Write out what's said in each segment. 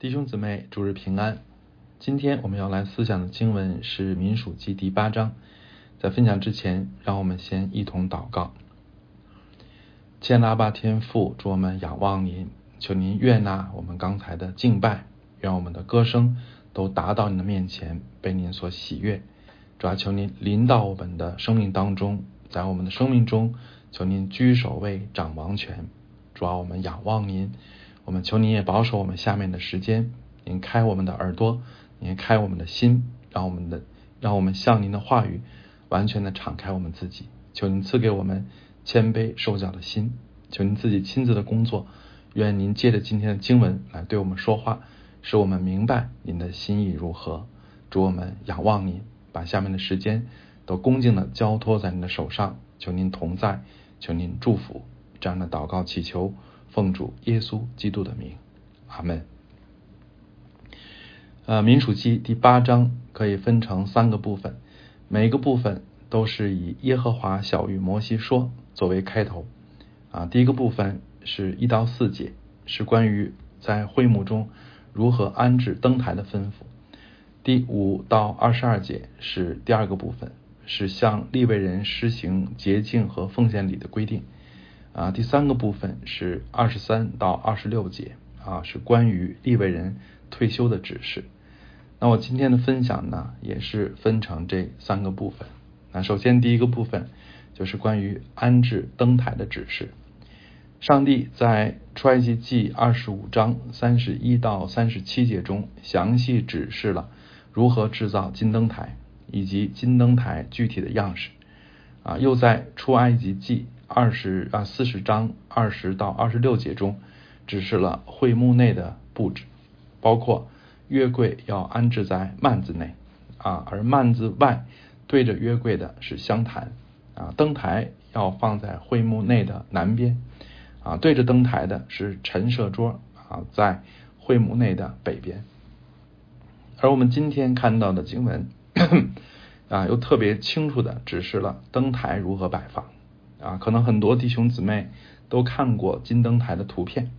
弟兄姊妹，主日平安。今天我们要来思想的经文是《民数记》第八章。在分享之前，让我们先一同祷告。千拉巴天父，主我们仰望您，求您悦纳我们刚才的敬拜，愿我们的歌声都达到您的面前，被您所喜悦。主要求您临到我们的生命当中，在我们的生命中，求您居首位，掌王权。主要我们仰望您。我们求您也保守我们下面的时间，您开我们的耳朵，您开我们的心，让我们的让我们向您的话语完全的敞开我们自己。求您赐给我们谦卑受教的心，求您自己亲自的工作。愿您借着今天的经文来对我们说话，使我们明白您的心意如何。主我们仰望您，把下面的时间都恭敬的交托在您的手上。求您同在，求您祝福。这样的祷告祈求。奉主耶稣基督的名，阿门。呃，民数记第八章可以分成三个部分，每一个部分都是以耶和华小谕摩西说作为开头。啊，第一个部分是一到四节，是关于在会幕中如何安置灯台的吩咐。第五到二十二节是第二个部分，是向立位人施行洁净和奉献礼的规定。啊，第三个部分是二十三到二十六节啊，是关于立位人退休的指示。那我今天的分享呢，也是分成这三个部分。那首先第一个部分就是关于安置灯台的指示。上帝在出埃及记二十五章三十一到三十七节中详细指示了如何制造金灯台以及金灯台具体的样式。啊，又在出埃及记。二十啊，四十章二十到二十六节中，指示了会幕内的布置，包括约柜要安置在幔子内啊，而幔子外对着约柜的是香坛啊，灯台要放在会幕内的南边啊，对着灯台的是陈设桌啊，在会幕内的北边。而我们今天看到的经文 啊，又特别清楚的指示了灯台如何摆放。啊，可能很多弟兄姊妹都看过金灯台的图片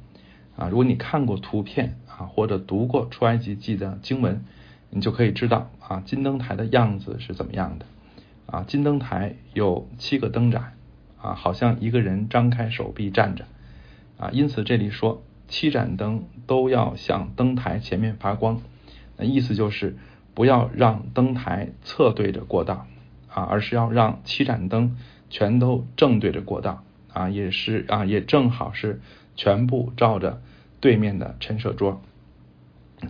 啊。如果你看过图片啊，或者读过出埃及记的经文，你就可以知道啊，金灯台的样子是怎么样的啊。金灯台有七个灯盏啊，好像一个人张开手臂站着啊。因此这里说七盏灯都要向灯台前面发光，那意思就是不要让灯台侧对着过道啊，而是要让七盏灯。全都正对着过道啊，也是啊，也正好是全部照着对面的陈设桌，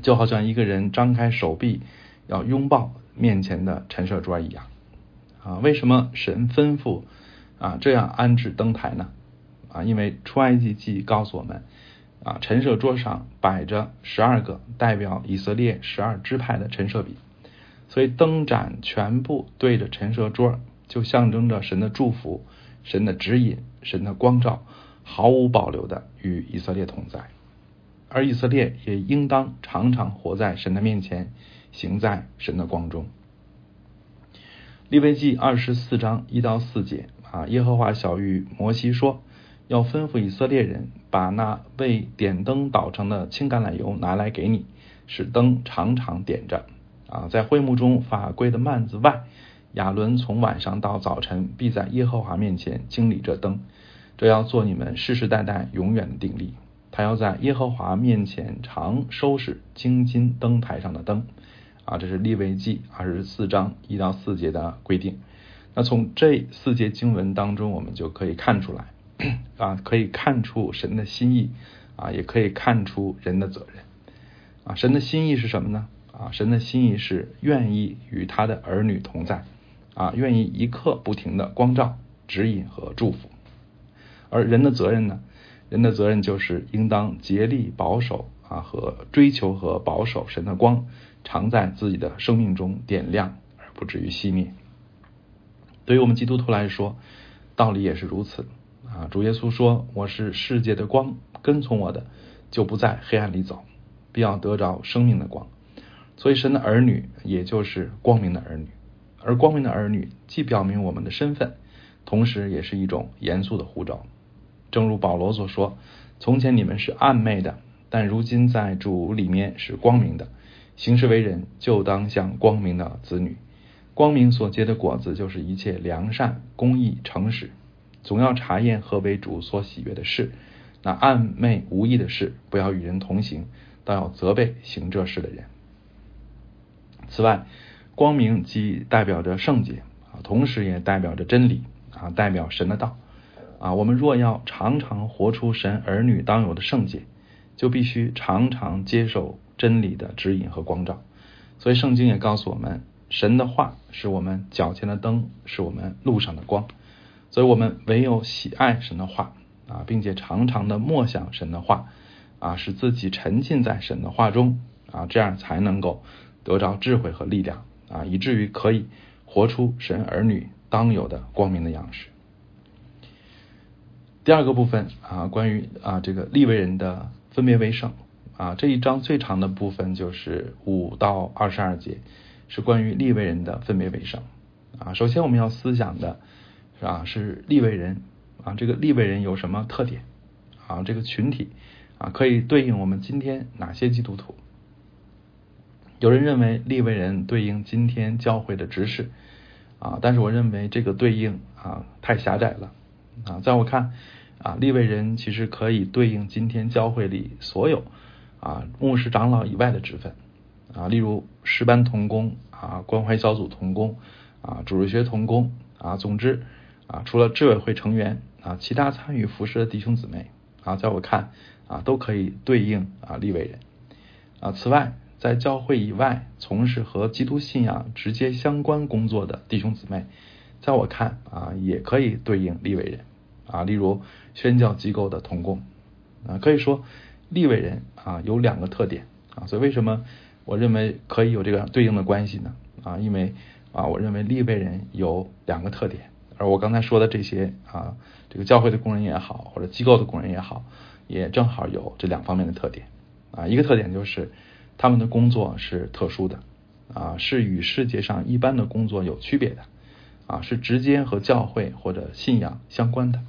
就好像一个人张开手臂要拥抱面前的陈设桌一样啊。为什么神吩咐啊这样安置灯台呢？啊，因为出埃及记告诉我们啊，陈设桌上摆着十二个代表以色列十二支派的陈设笔，所以灯盏全部对着陈设桌。就象征着神的祝福、神的指引、神的光照，毫无保留的与以色列同在，而以色列也应当常常活在神的面前，行在神的光中。利未记二十四章一到四节啊，耶和华小谕摩西说，要吩咐以色列人把那为点灯捣成的青橄榄油拿来给你，使灯常常点着啊，在会幕中法规的幔子外。亚伦从晚上到早晨，必在耶和华面前经理这灯，这要做你们世世代代永远的定力。他要在耶和华面前常收拾金金灯台上的灯。啊，这是利未记二十四章一到四节的规定。那从这四节经文当中，我们就可以看出来，啊，可以看出神的心意，啊，也可以看出人的责任。啊，神的心意是什么呢？啊，神的心意是愿意与他的儿女同在。啊，愿意一刻不停的光照、指引和祝福，而人的责任呢？人的责任就是应当竭力保守啊和追求和保守神的光，常在自己的生命中点亮，而不至于熄灭。对于我们基督徒来说，道理也是如此啊。主耶稣说：“我是世界的光，跟从我的就不在黑暗里走，必要得着生命的光。”所以，神的儿女也就是光明的儿女。而光明的儿女既表明我们的身份，同时也是一种严肃的呼召。正如保罗所说：“从前你们是暗昧的，但如今在主里面是光明的。行事为人，就当像光明的子女。光明所结的果子，就是一切良善、公义、诚实。总要查验何为主所喜悦的事。那暗昧无益的事，不要与人同行，倒要责备行这事的人。此外，光明既代表着圣洁啊，同时也代表着真理啊，代表神的道啊。我们若要常常活出神儿女当有的圣洁，就必须常常接受真理的指引和光照。所以，圣经也告诉我们，神的话是我们脚前的灯，是我们路上的光。所以我们唯有喜爱神的话啊，并且常常的默想神的话啊，使自己沉浸在神的话中啊，这样才能够得着智慧和力量啊，以至于可以活出神儿女当有的光明的样式。第二个部分啊，关于啊这个立为人的分别为圣啊，这一章最长的部分就是五到二十二节，是关于立为人的分别为圣啊。首先我们要思想的。啊，是立位人啊，这个立位人有什么特点啊？这个群体啊，可以对应我们今天哪些基督徒？有人认为立位人对应今天教会的执事啊，但是我认为这个对应啊太狭窄了啊。在我看啊，立位人其实可以对应今天教会里所有啊牧师长老以外的职分啊，例如十班同工啊、关怀小组同工啊、主日学同工啊，总之。啊，除了执委会成员啊，其他参与服侍的弟兄姊妹啊，在我看啊，都可以对应啊立位人啊。此外，在教会以外从事和基督信仰直接相关工作的弟兄姊妹，在我看啊，也可以对应立位人啊。例如宣教机构的同工啊，可以说立位人啊有两个特点啊。所以为什么我认为可以有这个对应的关系呢？啊，因为啊，我认为立位人有两个特点。而我刚才说的这些啊，这个教会的工人也好，或者机构的工人也好，也正好有这两方面的特点啊。一个特点就是他们的工作是特殊的啊，是与世界上一般的工作有区别的啊，是直接和教会或者信仰相关的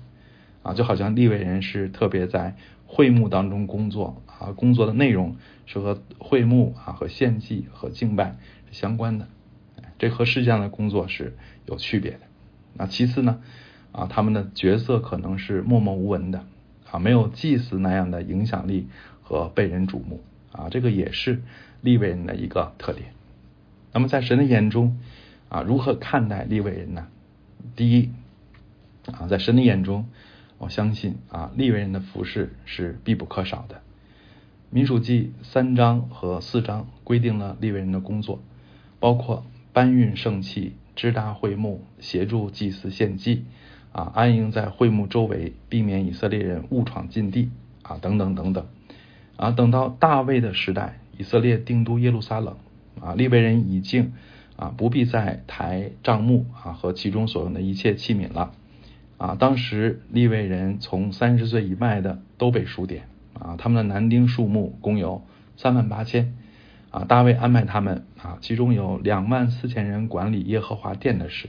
啊。就好像立位人是特别在会幕当中工作啊，工作的内容是和会幕啊、和献祭和敬拜是相关的，这和世界上的工作是有区别的。那其次呢，啊，他们的角色可能是默默无闻的，啊，没有祭司那样的影响力和被人瞩目，啊，这个也是立位人的一个特点。那么在神的眼中，啊，如何看待立位人呢？第一，啊，在神的眼中，我相信啊，立位人的服饰是必不可少的。民数记三章和四章规定了立位人的工作，包括搬运圣器。支搭会幕，协助祭司献祭，啊，安营在会幕周围，避免以色列人误闯禁地，啊，等等等等，啊，等到大卫的时代，以色列定都耶路撒冷，啊，利未人已经啊不必再抬帐幕啊和其中所用的一切器皿了，啊，当时利未人从三十岁以外的都被数点，啊，他们的男丁数目共有三万八千。啊，大卫安排他们啊，其中有两万四千人管理耶和华殿的事，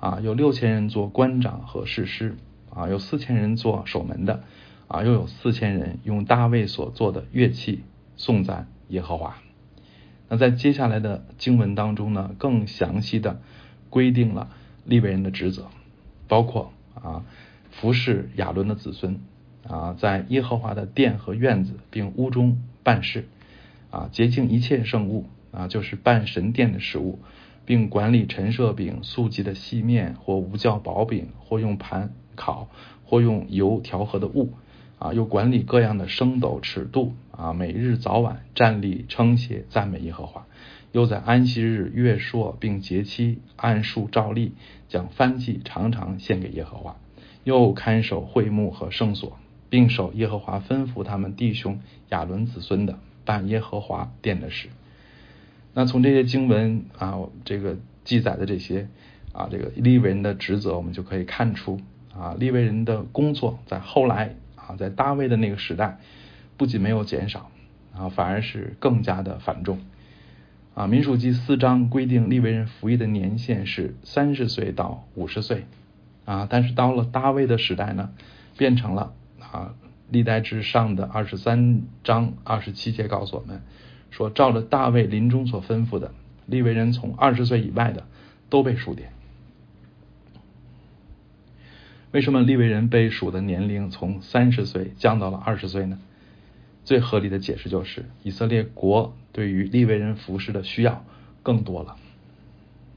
啊，有六千人做官长和士师，啊，有四千人做守门的，啊，又有四千人用大卫所做的乐器颂赞耶和华。那在接下来的经文当中呢，更详细的规定了利未人的职责，包括啊，服侍亚伦的子孙，啊，在耶和华的殿和院子并屋中办事。啊，洁净一切圣物啊，就是办神殿的食物，并管理陈设饼、素祭的细面或无酵薄饼，或用盘烤，或用油调和的物啊，又管理各样的升斗尺度啊，每日早晚站立称谢赞美耶和华，又在安息日月朔并节期按数照例将燔祭常常献给耶和华，又看守会幕和圣所，并守耶和华吩咐他们弟兄亚伦子孙的。办耶和华殿的事，那从这些经文啊，这个记载的这些啊，这个利未人的职责，我们就可以看出啊，利未人的工作在后来在大卫的那个时代，不仅没有减少啊，反而是更加的繁重啊。民数记四章规定利未人服役的年限是三十岁到五十岁啊，但是到了大卫的时代呢，变成了啊历代至上的二十三章二十七节告诉我们说，照着大卫临终所吩咐的，利未人从二十岁以外的都被数点。为什么利未人被数的年龄从三十岁降到了二十岁呢？最合理的解释就是，以色列国对于利未人服饰的需要更多了。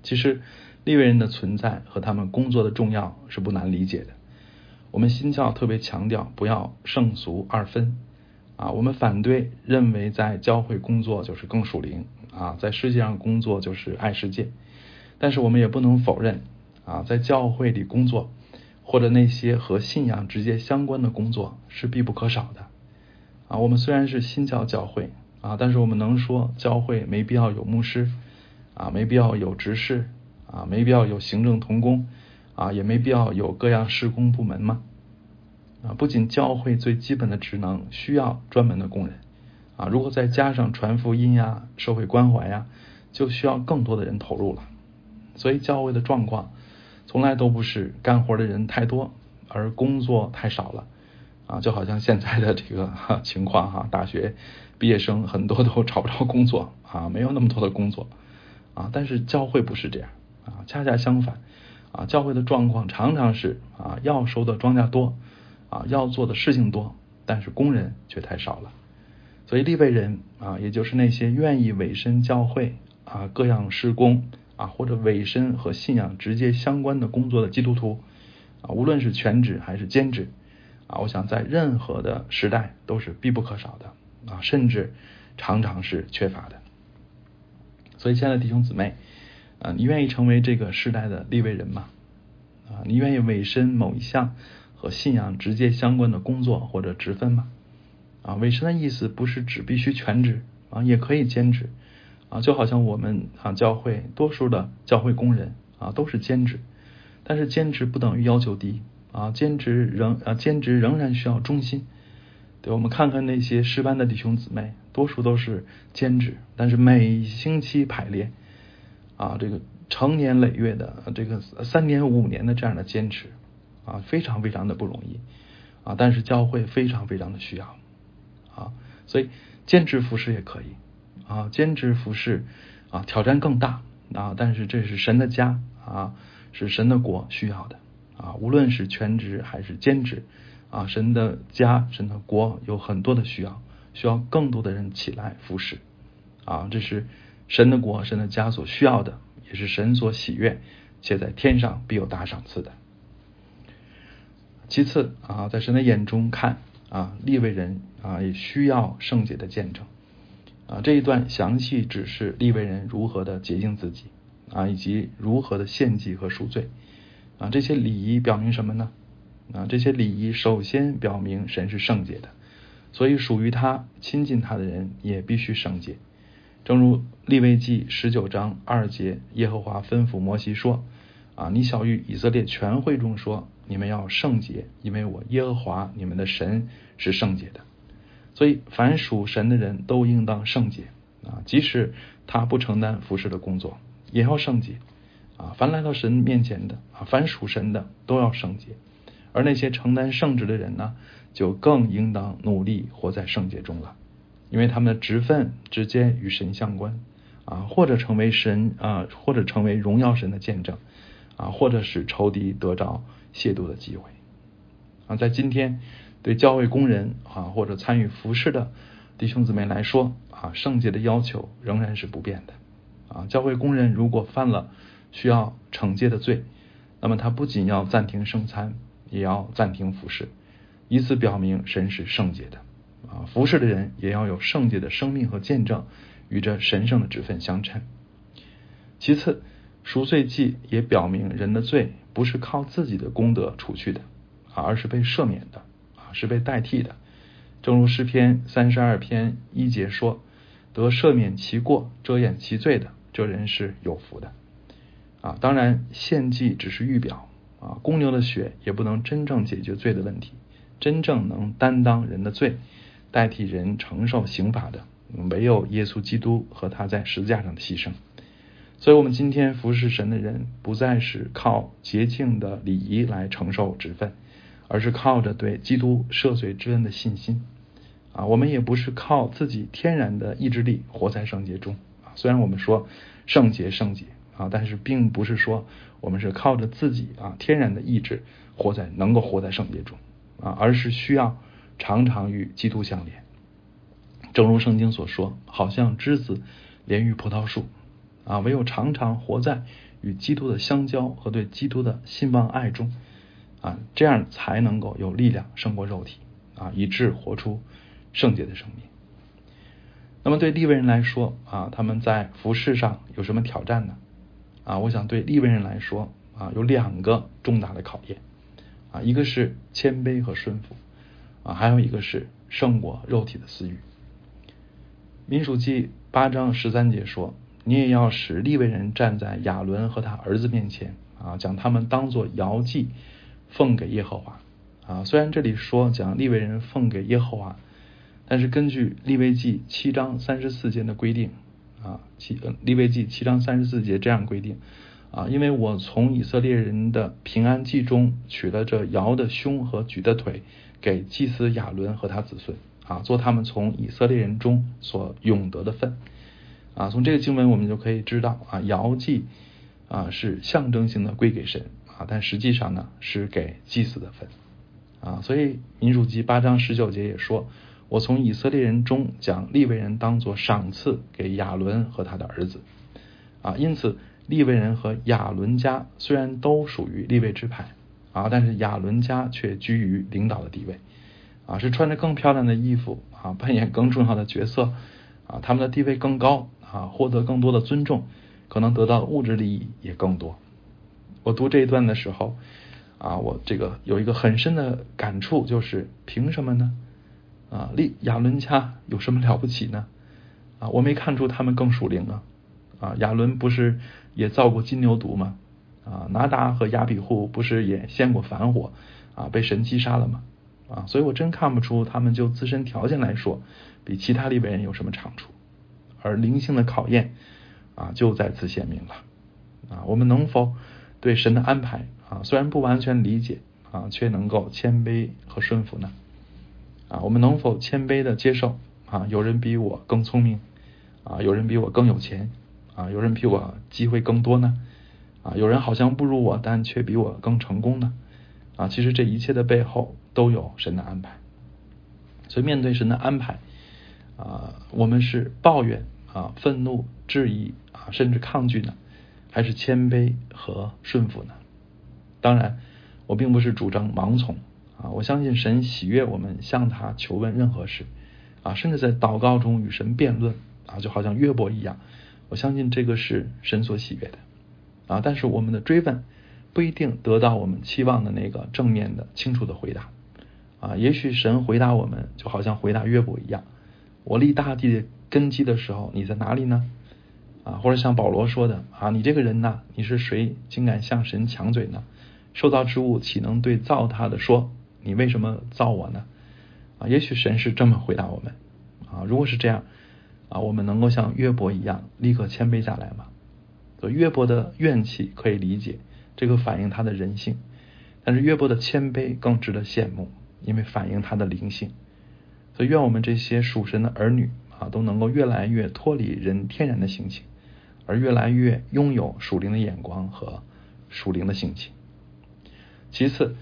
其实，利未人的存在和他们工作的重要是不难理解的。我们新教特别强调不要圣俗二分啊，我们反对认为在教会工作就是更属灵啊，在世界上工作就是爱世界。但是我们也不能否认啊，在教会里工作。或者那些和信仰直接相关的工作是必不可少的啊。我们虽然是新教教会啊，但是我们能说教会没必要有牧师啊，没必要有执事啊，没必要有行政同工啊，也没必要有各样施工部门吗？啊，不仅教会最基本的职能需要专门的工人啊，如果再加上传福音呀、社会关怀呀，就需要更多的人投入了。所以教会的状况。从来都不是干活的人太多，而工作太少了啊！就好像现在的这个情况哈，大学毕业生很多都找不着工作啊，没有那么多的工作啊。但是教会不是这样啊，恰恰相反啊，教会的状况常常是啊，要收的庄稼多啊，要做的事情多，但是工人却太少了。所以利未人啊，也就是那些愿意委身教会啊，各样施工。啊，或者委身和信仰直接相关的工作的基督徒啊，无论是全职还是兼职啊，我想在任何的时代都是必不可少的啊，甚至常常是缺乏的。所以，亲爱的弟兄姊妹啊，你愿意成为这个时代的立位人吗？啊，你愿意委身某一项和信仰直接相关的工作或者职分吗？啊，委身的意思不是指必须全职啊，也可以兼职。啊，就好像我们啊，教会多数的教会工人啊都是兼职，但是兼职不等于要求低啊，兼职仍啊兼职仍然需要忠心。对，我们看看那些诗班的弟兄姊妹，多数都是兼职，但是每星期排练啊，这个成年累月的这个三年五年的这样的坚持啊，非常非常的不容易啊，但是教会非常非常的需要啊，所以兼职服饰也可以。啊，兼职服饰啊，挑战更大啊，但是这是神的家啊，是神的国需要的啊，无论是全职还是兼职啊，神的家、神的国有很多的需要，需要更多的人起来服侍啊，这是神的国、神的家所需要的，也是神所喜悦，且在天上必有大赏赐的。其次啊，在神的眼中看啊，立位人啊，也需要圣洁的见证。啊，这一段详细指示利未人如何的洁净自己啊，以及如何的献祭和赎罪啊。这些礼仪表明什么呢？啊，这些礼仪首先表明神是圣洁的，所以属于他、亲近他的人也必须圣洁。正如利未记十九章二节，耶和华吩咐摩西说：“啊，你小谕以色列全会中说，你们要圣洁，因为我耶和华你们的神是圣洁的。”所以，凡属神的人都应当圣洁啊，即使他不承担服侍的工作，也要圣洁啊。凡来到神面前的啊，凡属神的都要圣洁。而那些承担圣职的人呢，就更应当努力活在圣洁中了，因为他们的职分直接与神相关啊，或者成为神啊，或者成为荣耀神的见证啊，或者使仇敌得着亵渎的机会啊。在今天。对教会工人啊，或者参与服饰的弟兄姊妹来说啊，圣洁的要求仍然是不变的啊。教会工人如果犯了需要惩戒的罪，那么他不仅要暂停圣餐，也要暂停服饰，以此表明神是圣洁的啊。服侍的人也要有圣洁的生命和见证，与这神圣的职分相称。其次，赎罪记也表明人的罪不是靠自己的功德除去的啊，而是被赦免的。是被代替的，正如诗篇三十二篇一节说：“得赦免其过、遮掩其罪的，这人是有福的。”啊，当然献祭只是预表啊，公牛的血也不能真正解决罪的问题，真正能担当人的罪、代替人承受刑罚的，唯有耶稣基督和他在十字架上的牺牲。所以，我们今天服侍神的人，不再是靠洁净的礼仪来承受职分。而是靠着对基督赦罪之恩的信心啊。我们也不是靠自己天然的意志力活在圣洁中啊。虽然我们说圣洁圣洁啊，但是并不是说我们是靠着自己啊天然的意志活在能够活在圣洁中啊，而是需要常常与基督相连。正如圣经所说，好像枝子连于葡萄树啊，唯有常常活在与基督的相交和对基督的信望爱中这样才能够有力量胜过肉体啊，以致活出圣洁的生命。那么对利未人来说啊，他们在服饰上有什么挑战呢？啊，我想对利未人来说啊，有两个重大的考验啊，一个是谦卑和顺服啊，还有一个是胜过肉体的私欲。民数记八章十三节说：“你也要使利未人站在亚伦和他儿子面前啊，将他们当作摇祭奉给耶和华啊。”虽然这里说讲利未人奉给耶和华，但是根据利未记七章三十四节的规定啊，七利未记七章三十四节这样规定啊，因为我从以色列人的平安祭中取了这摇的胸和举的腿，给祭司亚伦和他子孙。啊，做他们从以色列人中所永得的份啊，从这个经文我们就可以知道啊，摇祭啊是象征性的归给神啊，但实际上呢是给祭司的份啊，所以民数记八章十九节也说，我从以色列人中将利未人当作赏赐给亚伦和他的儿子啊，因此利未人和亚伦家虽然都属于利未支派啊，但是亚伦家却居于领导的地位。啊，是穿着更漂亮的衣服啊，扮演更重要的角色啊，他们的地位更高啊，获得更多的尊重，可能得到的物质利益也更多。我读这一段的时候啊，我这个有一个很深的感触，就是凭什么呢？啊，利亚伦家有什么了不起呢？啊，我没看出他们更属灵啊。啊，亚伦不是也造过金牛犊吗？啊，拿达和亚比户不是也献过反火啊，被神击杀了吗？啊，所以我真看不出他们就自身条件来说，比其他利未人有什么长处，而灵性的考验啊就在此显明了。啊，我们能否对神的安排啊，虽然不完全理解啊，却能够谦卑和顺服呢？啊，我们能否谦卑的接受啊，有人比我更聪明啊，有人比我更有钱啊，有人比我机会更多呢？啊，有人好像不如我，但却比我更成功呢？啊，其实这一切的背后。都有神的安排，所以面对神的安排，啊，我们是抱怨啊、愤怒、质疑啊，甚至抗拒呢，还是谦卑和顺服呢？当然，我并不是主张盲从啊，我相信神喜悦我们向他求问任何事啊，甚至在祷告中与神辩论啊，就好像约伯一样，我相信这个是神所喜悦的啊。但是我们的追问不一定得到我们期望的那个正面的、清楚的回答。啊，也许神回答我们，就好像回答约伯一样：“我立大地的根基的时候，你在哪里呢？”啊，或者像保罗说的：“啊，你这个人呐，你是谁，竟敢向神抢嘴呢？受造之物岂能对造他的说：你为什么造我呢？”啊，也许神是这么回答我们。啊，如果是这样，啊，我们能够像约伯一样立刻谦卑下来吗？所以约伯的怨气可以理解，这个反映他的人性；但是约伯的谦卑更值得羡慕。因为反映他的灵性，所以愿我们这些属神的儿女啊，都能够越来越脱离人天然的性情，而越来越拥有属灵的眼光和属灵的性情。其次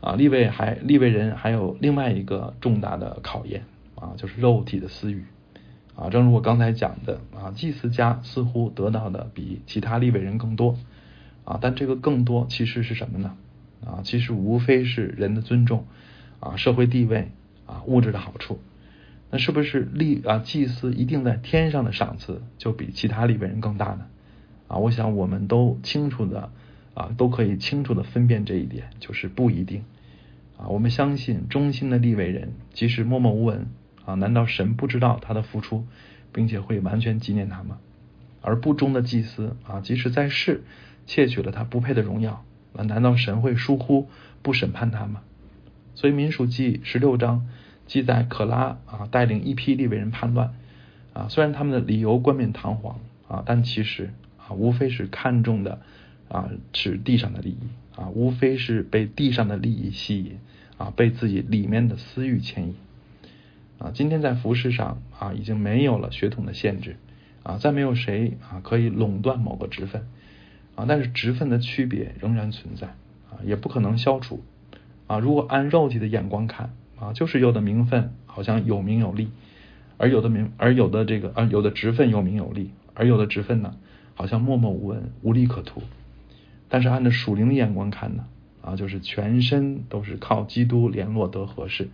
啊，立位还立位人还有另外一个重大的考验啊，就是肉体的私欲啊。正如我刚才讲的啊，祭司家似乎得到的比其他立位人更多啊，但这个更多其实是什么呢？啊，其实无非是人的尊重。啊，社会地位啊，物质的好处，那是不是立啊祭司一定在天上的赏赐就比其他立位人更大呢？啊，我想我们都清楚的啊，都可以清楚的分辨这一点，就是不一定啊。我们相信忠心的立位人，即使默默无闻啊，难道神不知道他的付出，并且会完全纪念他吗？而不忠的祭司啊，即使在世窃取了他不配的荣耀，啊，难道神会疏忽不审判他吗？所以民数记十六章记载可拉啊带领一批利未人叛乱啊，虽然他们的理由冠冕堂皇啊，但其实啊无非是看重的啊是地上的利益啊，无非是被地上的利益吸引啊被自己里面的私欲牵引啊。今天在服饰上啊已经没有了血统的限制啊，再没有谁啊可以垄断某个职分啊，但是职分的区别仍然存在啊，也不可能消除啊。如果按肉体的眼光看啊，就是有的名分好像有名有利，而有的名而有的这个啊有的职分有名有利，而有的职分呢好像默默无闻无利可图。但是按照属灵的眼光看呢，啊，就是全身都是靠基督联络得合适，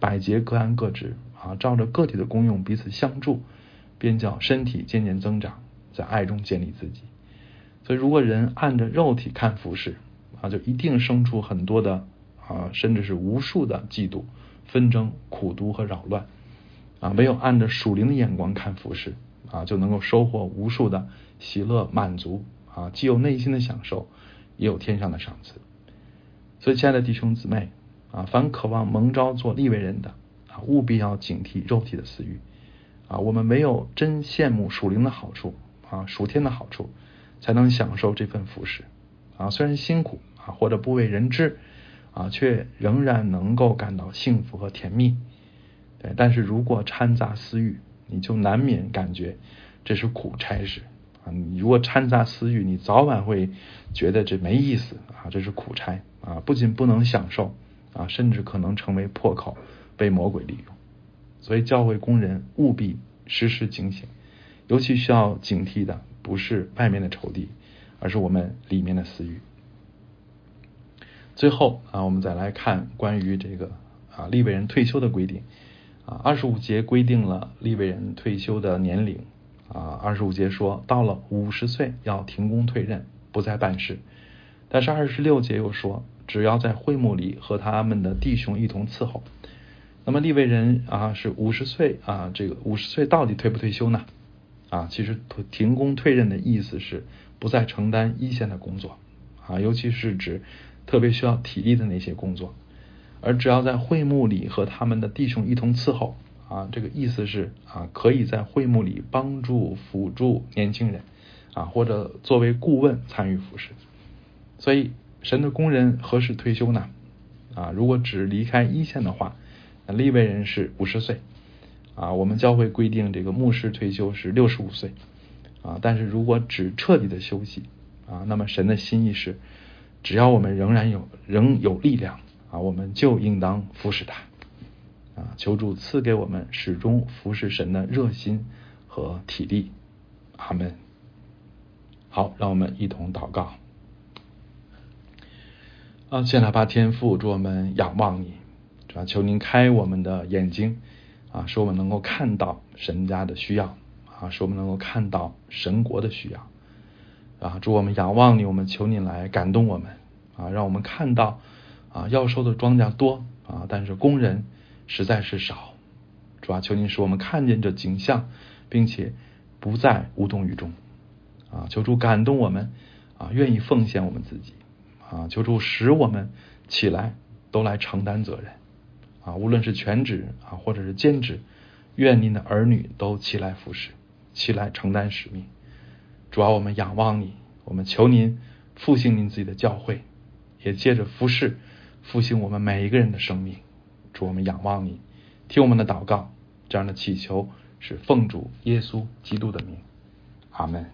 百节各安各职啊，照着个体的功用彼此相助，便叫身体渐渐增长，在爱中建立自己。所以，如果人按着肉体看服饰啊，就一定生出很多的啊，甚至是无数的嫉妒、纷争、苦毒和扰乱啊。唯有按着属灵的眼光看服饰啊，就能够收获无数的喜乐满足。啊，既有内心的享受，也有天上的赏赐。所以，亲爱的弟兄姊妹啊，凡渴望蒙召做立为人的啊，务必要警惕肉体的私欲啊。我们唯有真羡慕属灵的好处啊，属天的好处，才能享受这份福祉啊。虽然辛苦啊，或者不为人知啊，却仍然能够感到幸福和甜蜜。对，但是如果掺杂私欲，你就难免感觉这是苦差事啊。你如果掺杂私欲，你早晚会觉得这没意思啊，这是苦差啊，不仅不能享受啊，甚至可能成为破口，被魔鬼利用。所以教会工人务必时时警醒，尤其需要警惕的不是外面的仇敌，而是我们里面的私欲。最后啊，我们再来看关于这个啊立位人退休的规定啊，二十五节规定了立位人退休的年龄。啊，二十五节说到了五十岁要停工退任，不再办事。但是二十六节又说，只要在会幕里和他们的弟兄一同伺候。那么立位人啊是五十岁啊，这个五十岁到底退不退休呢？啊，其实停工退任的意思是不再承担一线的工作啊，尤其是指特别需要体力的那些工作，而只要在会幕里和他们的弟兄一同伺候。啊，这个意思是啊，可以在会幕里帮助辅助年轻人啊，或者作为顾问参与服侍。所以，神的工人何时退休呢？啊，如果只离开一线的话，那立位人是五十岁啊。我们教会规定，这个牧师退休是六十五岁啊。但是如果只彻底的休息啊，那么神的心意是，只要我们仍然有仍有力量啊，我们就应当服侍他。啊，求主赐给我们始终服侍神的热心和体力，阿门。好，让我们一同祷告。啊，谢拉巴天父，祝我们仰望你，主要求您开我们的眼睛，啊，使我们能够看到神家的需要，啊，使我们能够看到神国的需要，啊，祝我们仰望你，我们求你来感动我们，啊，让我们看到，啊，要收的庄稼多，啊，但是工人。实在是少，主啊，求您使我们看见这景象，并且不再无动于衷啊！求主感动我们啊，愿意奉献我们自己啊！求主使我们起来都来承担责任啊！无论是全职啊，或者是兼职，愿您的儿女都起来服侍，起来承担使命。主要，我们仰望你，我们求您复兴您自己的教会，也借着服侍复兴我们每一个人的生命。主，我们仰望你，听我们的祷告，这样的祈求是奉主耶稣基督的名，阿门。